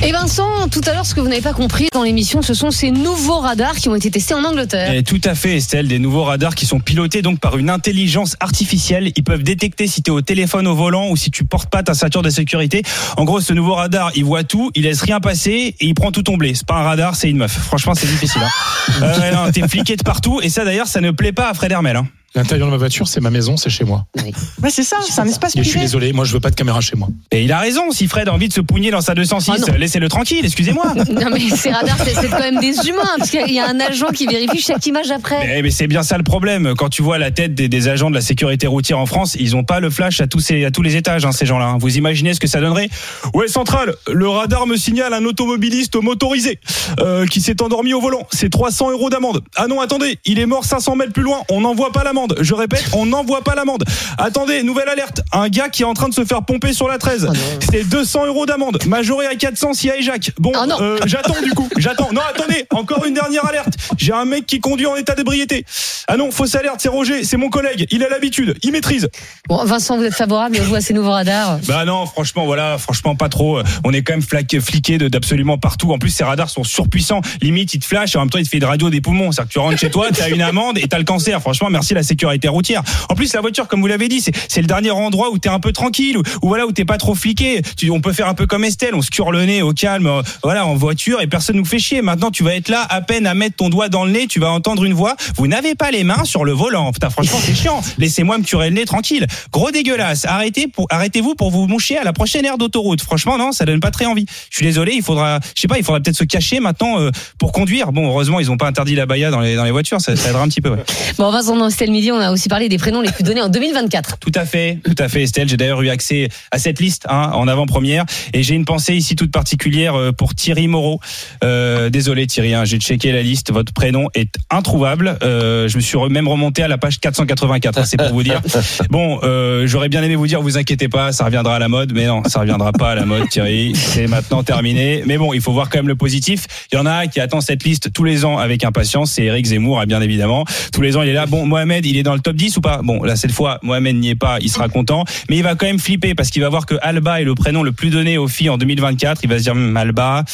Et Vincent, tout à l'heure, ce que vous n'avez pas compris dans l'émission, ce sont ces nouveaux radars qui ont été testés en Angleterre. Eh, tout à fait, Estelle. Des nouveaux radars qui sont pilotés donc par une intelligence artificielle. Ils peuvent détecter si tu es au téléphone au volant ou si tu portes pas ta ceinture de sécurité. En gros, ce nouveau radar, il voit tout, il laisse rien passer et il prend tout ton blé. C'est pas un radar, c'est une meuf. Franchement, c'est difficile. Hein. Euh, T'es fliqué de partout et ça d'ailleurs, ça ne plaît pas à Fred Hermel. Hein. L'intérieur de ma voiture, c'est ma maison, c'est chez moi. Ouais, c'est ça, c'est un espace Et je suis privé. désolé, moi je veux pas de caméra chez moi. Et il a raison. Si Fred a envie de se pougner dans sa 206, Ah laissez-le tranquille. Excusez-moi. Non mais ces radars, c'est c'est quand même des humains, parce qu'il y a un agent qui vérifie chaque image après. Mais, mais c'est bien ça le problème. Quand tu vois la tête des, des agents de la sécurité routière en France, ils ont pas le flash à tous, ces, à tous les étages, hein, ces gens-là. hein. Vous imaginez ce que ça donnerait? Ouais, central, le radar me signale un automobiliste motorisé euh, qui s'est endormi au volant. C'est 300 euros d'amende. Ah non, attendez, il est mort 500 mètres plus loin. On n'envoie pas l'amende. Je répète, on n'envoie pas l'amende. Attendez, nouvelle alerte. Un gars qui est en train de se faire pomper sur la 13. Oh non. C'est 200 euros d'amende. Majoré à 400 si y Jacques. Bon, Oh non. euh, j'attends du coup. J'attends. Non, attendez, encore une dernière alerte. J'ai un mec qui conduit en état d'ébriété. Ah non, fausse alerte, c'est Roger, c'est mon collègue. Il a l'habitude, il maîtrise. Bon, Vincent, vous êtes favorable, vous à ces nouveaux radars Bah non, franchement, voilà, franchement pas trop. On est quand même flaqué, fliqué d'absolument partout. En plus, ces radars sont surpuissants. Limite, ils te flashent et en même temps, ils te fait de radio des poumons. C'est-à-dire que tu rentres chez toi, t'as une amende et t'as le cancer. Franchement, merci la sécurité routière. En plus, la voiture, comme vous l'avez dit, c'est c'est le dernier endroit où t'es un peu tranquille, où, où voilà, où t'es pas trop fliqué. Tu, on peut faire un peu comme Estelle, on se cure le nez au calme, euh, voilà, en voiture et personne nous fait chier. Maintenant, tu vas être là, à peine à mettre ton doigt dans le nez, tu vas entendre une voix. Vous n'avez pas les mains sur le volant. Putain, franchement, c'est chiant. Laissez-moi me curer le nez tranquille. Gros dégueulasse. Arrêtez pour, arrêtez-vous pour vous moucher à la prochaine aire d'autoroute. Franchement, non, ça donne pas très envie. Je suis désolé, il faudra, je sais pas, il faudra peut-être se cacher maintenant euh, pour conduire. Bon, heureusement, ils ont pas interdit la baya dans les, dans les voitures. Ça, ça aidera un petit peu. ouais. Bon, Vincent, dans Estelle Midi, on a aussi parlé des prénoms les plus donnés en 2024. Tout à fait, tout à fait, Estelle. J'ai d'ailleurs eu accès à cette liste hein, en avant-première, et j'ai une pensée ici toute particulière euh, pour Thierry Moreau. Euh, désolé Thierry, hein, j'ai checké la liste. Votre prénom est introuvable. Euh, je me suis même remonté à la page 484. hein, c'est pour vous dire. Bon, euh, j'aurais bien aimé vous dire, vous inquiétez pas, ça reviendra à la mode, mais non, ça reviendra pas à la mode, Thierry. C'est maintenant terminé. Mais bon, il faut voir quand même le positif. Il y en a un qui attend cette liste tous les ans avec impatience. C'est Eric Zemmour, hein, bien évidemment. Tous les ans, il est là. Bon, Mohamed, il est dans le top 10 ou pas? Bon, là cette fois, Mohamed n'y est pas. Il sera content, mais il va quand même flipper parce qu'il va voir que Alba est le prénom le plus donné aux filles en 2024. Il va se dire Hum, Alba,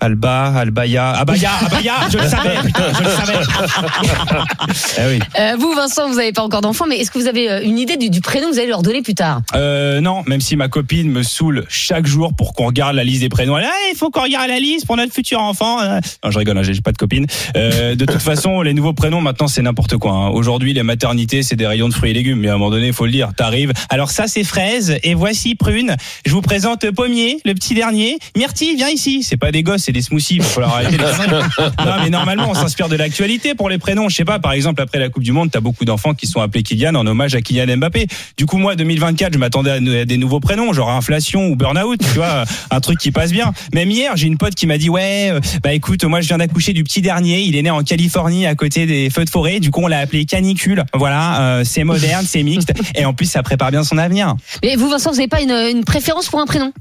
Alba, Albaya, Abaya, Abaya. Je le savais, putain, je le savais. eh oui. Euh, vous, Vincent, vous n'avez pas encore d'enfants, mais est-ce que vous avez euh, une idée du, du prénom que vous allez leur donner plus tard? Euh, non, même si ma copine me saoule chaque jour pour qu'on regarde la liste des prénoms. Elle Ah, il faut qu'on regarde la liste pour notre futur enfant. Euh, Non, je rigole, hein, j'ai pas de copine. Euh, de toute façon, les nouveaux prénoms maintenant c'est n'importe quoi. hein. Aujourd'hui, les maternités c'est des rayons de fruits et légumes. Mais à un moment donné, il faut le dire. T'arrives. Alors ça c'est fraise et voici prune. Je vous présente pommier, le petit dernier. Myrtille, viens ici. C'est pas des gosses, c'est des smoothies. Il va falloir arrêter les. Non, mais normalement, on s'inspire de l'actualité pour les prénoms. Je sais pas, par exemple, après la Coupe du Monde, t'as beaucoup d'enfants qui sont appelés Kylian en hommage à Kylian Mbappé. Du coup, moi, 2024, je m'attendais à, des nouveaux prénoms, genre inflation ou burn-out, tu vois, un truc qui passe bien. Même hier, j'ai une pote qui m'a dit, ouais, euh, bah écoute, moi, je viens d'accoucher du petit dernier. Il est né en Californie, à côté des feux de forêt. Du coup, on l'a appelé canicule. Voilà, euh, c'est moderne, c'est mixte. Et en plus, ça prépare bien son avenir. Mais vous, Vincent, vous n'avez pas une, une préférence pour un prénom?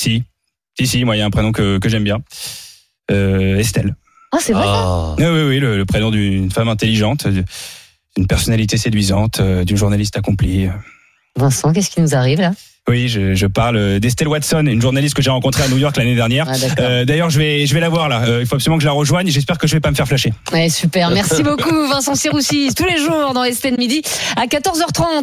Si, si, si, moi, il y a un prénom que, que j'aime bien. Euh, Estelle. Ah, c'est vrai ça Oui, oui, le, le prénom d'une femme intelligente, d'une personnalité séduisante, euh, d'une journaliste accomplie. Vincent, qu'est-ce qui nous arrive là? Oui, je, je parle d'Estelle Watson, une journaliste que j'ai rencontrée à New York l'année dernière. Ah. Euh, D'ailleurs, je vais, je vais la voir là. Euh, il faut absolument que je la rejoigne. J'espère que je vais pas me faire flasher. Ouais, super. Merci beaucoup, Vincent Siroussi, tous les jours dans Estelle Midi à 14h30.